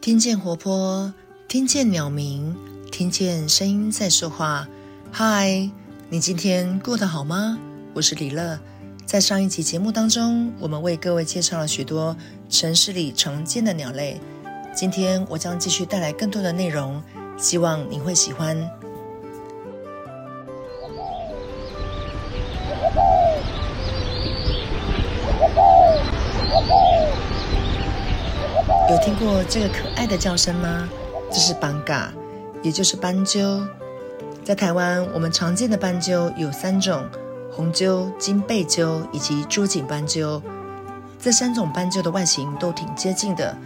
听见活泼，听见鸟鸣，听见声音在说话。嗨，你今天过得好吗？我是李乐。在上一期节目当中，我们为各位介绍了许多城市里常见的鸟类。今天我将继续带来更多的内容，希望你会喜欢。听过这个可爱的叫声吗？这是斑嘎，也就是斑鸠。在台湾，我们常见的斑鸠有三种：红鸠、金背鸠以及珠颈斑鸠。这三种斑鸠的外形都挺接近的，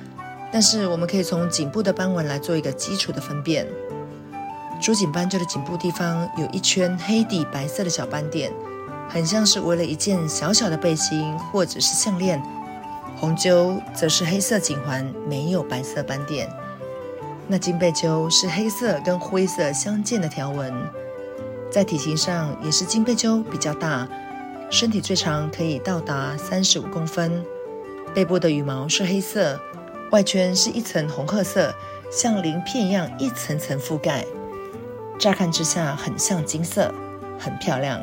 但是我们可以从颈部的斑纹来做一个基础的分辨。珠颈斑鸠的颈部地方有一圈黑底白色的小斑点，很像是围了一件小小的背心或者是项链。红鸠则是黑色颈环，没有白色斑点。那金背鸠是黑色跟灰色相间的条纹，在体型上也是金背鸠比较大，身体最长可以到达三十五公分。背部的羽毛是黑色，外圈是一层红褐色，像鳞片一样一层层覆盖，乍看之下很像金色，很漂亮。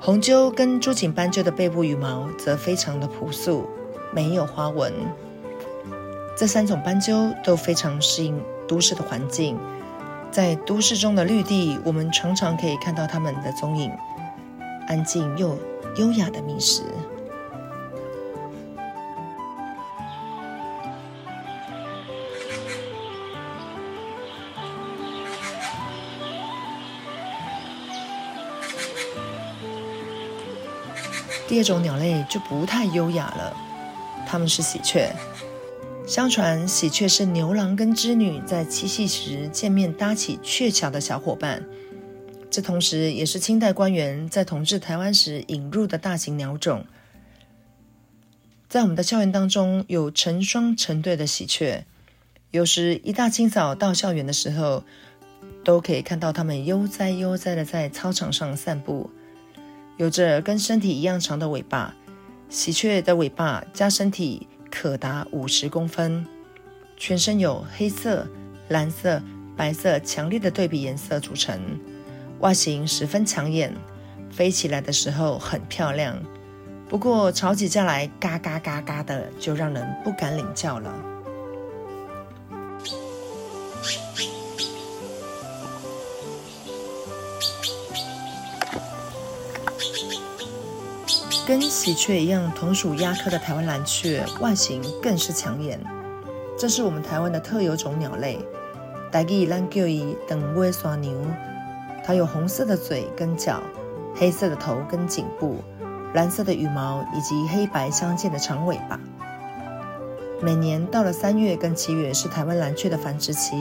红鸠跟朱颈斑鸠的背部羽毛则非常的朴素。没有花纹，这三种斑鸠都非常适应都市的环境。在都市中的绿地，我们常常可以看到它们的踪影，安静又优雅的觅食。第二种鸟类就不太优雅了。他们是喜鹊。相传喜鹊是牛郎跟织女在七夕时见面搭起鹊桥的小伙伴，这同时也是清代官员在统治台湾时引入的大型鸟种。在我们的校园当中，有成双成对的喜鹊，有时一大清早到校园的时候，都可以看到它们悠哉悠哉的在操场上散步，有着跟身体一样长的尾巴。喜鹊的尾巴加身体可达五十公分，全身有黑色、蓝色、白色强烈的对比颜色组成，外形十分抢眼，飞起来的时候很漂亮。不过吵起架来，嘎嘎嘎嘎的，就让人不敢领教了。跟喜鹊一样，同属鸦科的台湾蓝鹊，外形更是抢眼。这是我们台湾的特有种鸟类，台语咱叫伊长尾山牛。它有红色的嘴跟脚，黑色的头跟颈部，蓝色的羽毛以及黑白相间的长尾巴。每年到了三月跟七月是台湾蓝鹊的繁殖期，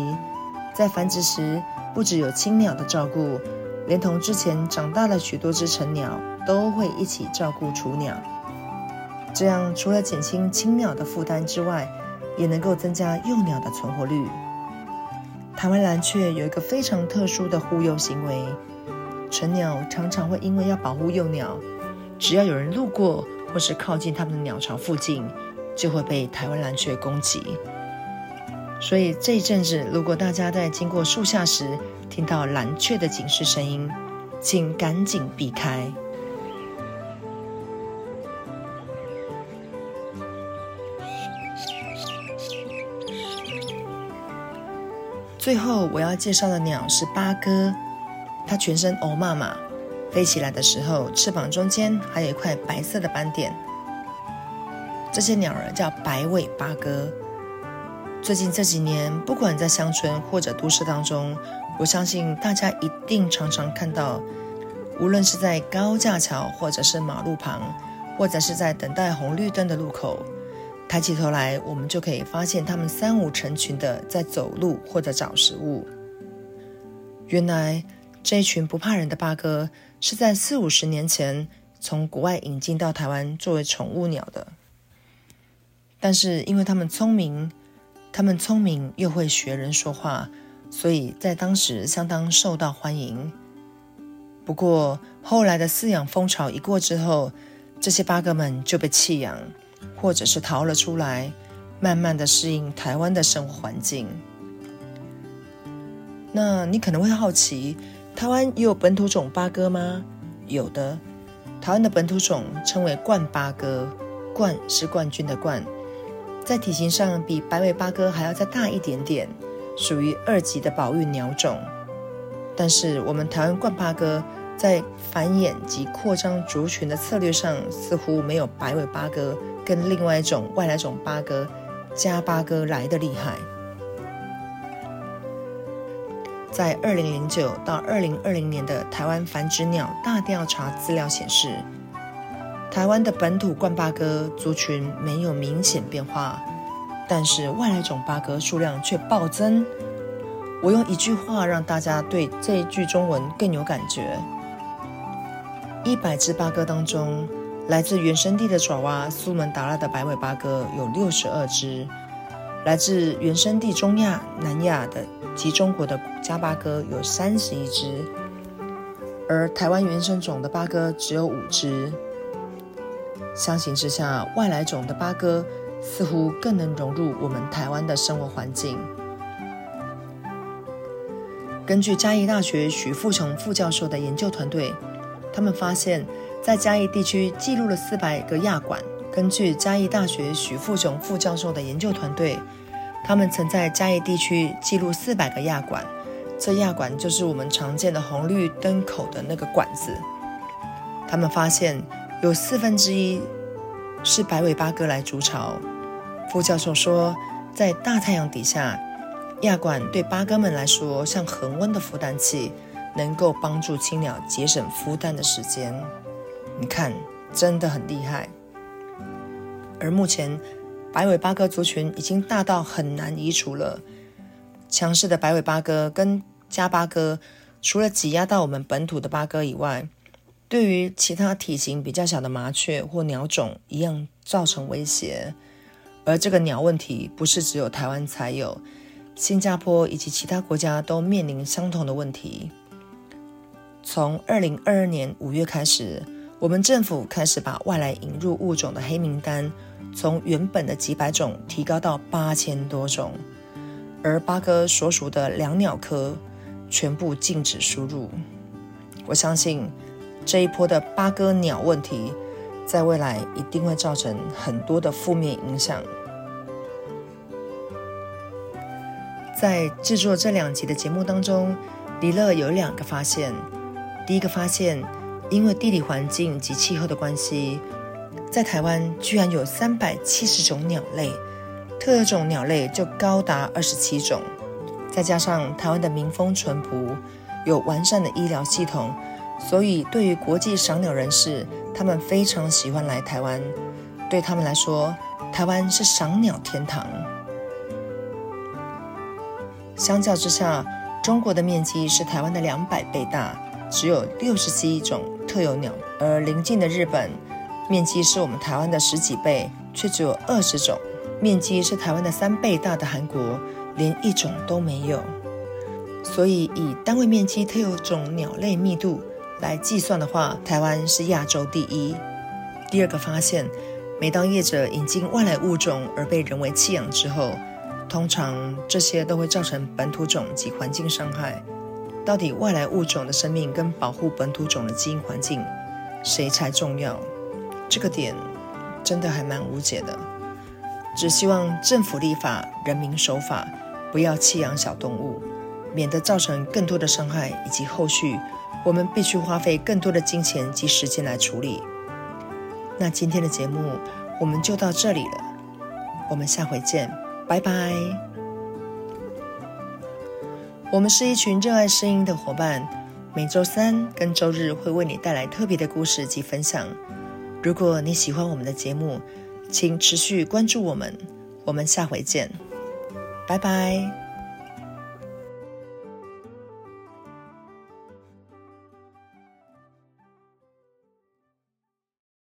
在繁殖时不只有青鸟的照顾，连同之前长大了许多只成鸟。都会一起照顾雏鸟，这样除了减轻青鸟的负担之外，也能够增加幼鸟的存活率。台湾蓝雀有一个非常特殊的护幼行为，成鸟常常会因为要保护幼鸟，只要有人路过或是靠近他们的鸟巢附近，就会被台湾蓝雀攻击。所以这一阵子，如果大家在经过树下时听到蓝雀的警示声音，请赶紧避开。最后我要介绍的鸟是八哥，它全身黑麻麻，飞起来的时候翅膀中间还有一块白色的斑点。这些鸟儿叫白尾八哥。最近这几年，不管在乡村或者都市当中，我相信大家一定常常看到，无论是在高架桥，或者是马路旁，或者是在等待红绿灯的路口。抬起头来，我们就可以发现它们三五成群的在走路或者找食物。原来这一群不怕人的八哥是在四五十年前从国外引进到台湾作为宠物鸟的。但是因为它们聪明，它们聪明又会学人说话，所以在当时相当受到欢迎。不过后来的饲养风潮一过之后，这些八哥们就被弃养。或者是逃了出来，慢慢的适应台湾的生活环境。那你可能会好奇，台湾也有本土种八哥吗？有的，台湾的本土种称为冠八哥，冠是冠军的冠，在体型上比白尾八哥还要再大一点点，属于二级的保育鸟种。但是我们台湾冠八哥在繁衍及扩张族群的策略上，似乎没有白尾八哥跟另外一种外来种八哥加八哥来得厉害。在二零零九到二零二零年的台湾繁殖鸟大调查资料显示，台湾的本土冠八哥族群没有明显变化，但是外来种八哥数量却暴增。我用一句话让大家对这一句中文更有感觉：一百只八哥当中，来自原生地的爪哇、苏门答腊的白尾八哥有六十二只。来自原生地中亚、南亚的及中国的加八哥有三十一只，而台湾原生种的八哥只有五只。相形之下，外来种的八哥似乎更能融入我们台湾的生活环境。根据嘉义大学许富成副教授的研究团队，他们发现，在嘉义地区记录了四百个亚管。根据嘉义大学许富雄副教授的研究团队，他们曾在嘉义地区记录四百个亚管，这亚管就是我们常见的红绿灯口的那个管子。他们发现有四分之一是白尾八哥来筑巢。副教授说，在大太阳底下，亚管对八哥们来说像恒温的孵蛋器，能够帮助青鸟节省孵蛋的时间。你看，真的很厉害。而目前，白尾八哥族群已经大到很难移除了。强势的白尾八哥跟家八哥，除了挤压到我们本土的八哥以外，对于其他体型比较小的麻雀或鸟种一样造成威胁。而这个鸟问题不是只有台湾才有，新加坡以及其他国家都面临相同的问题。从二零二二年五月开始。我们政府开始把外来引入物种的黑名单从原本的几百种提高到八千多种，而八哥所属的两鸟科全部禁止输入。我相信这一波的八哥鸟问题，在未来一定会造成很多的负面影响。在制作这两集的节目当中，李乐有两个发现，第一个发现。因为地理环境及气候的关系，在台湾居然有三百七十种鸟类，特种鸟类就高达二十七种。再加上台湾的民风淳朴，有完善的医疗系统，所以对于国际赏鸟人士，他们非常喜欢来台湾。对他们来说，台湾是赏鸟天堂。相较之下，中国的面积是台湾的两百倍大。只有六十七种特有鸟，而邻近的日本面积是我们台湾的十几倍，却只有二十种；面积是台湾的三倍大的韩国，连一种都没有。所以以单位面积特有种鸟类密度来计算的话，台湾是亚洲第一。第二个发现，每当业者引进外来物种而被人为弃养之后，通常这些都会造成本土种及环境伤害。到底外来物种的生命跟保护本土种的基因环境，谁才重要？这个点真的还蛮无解的。只希望政府立法，人民守法，不要弃养小动物，免得造成更多的伤害，以及后续我们必须花费更多的金钱及时间来处理。那今天的节目我们就到这里了，我们下回见，拜拜。我们是一群热爱声音的伙伴，每周三跟周日会为你带来特别的故事及分享。如果你喜欢我们的节目，请持续关注我们。我们下回见，拜拜。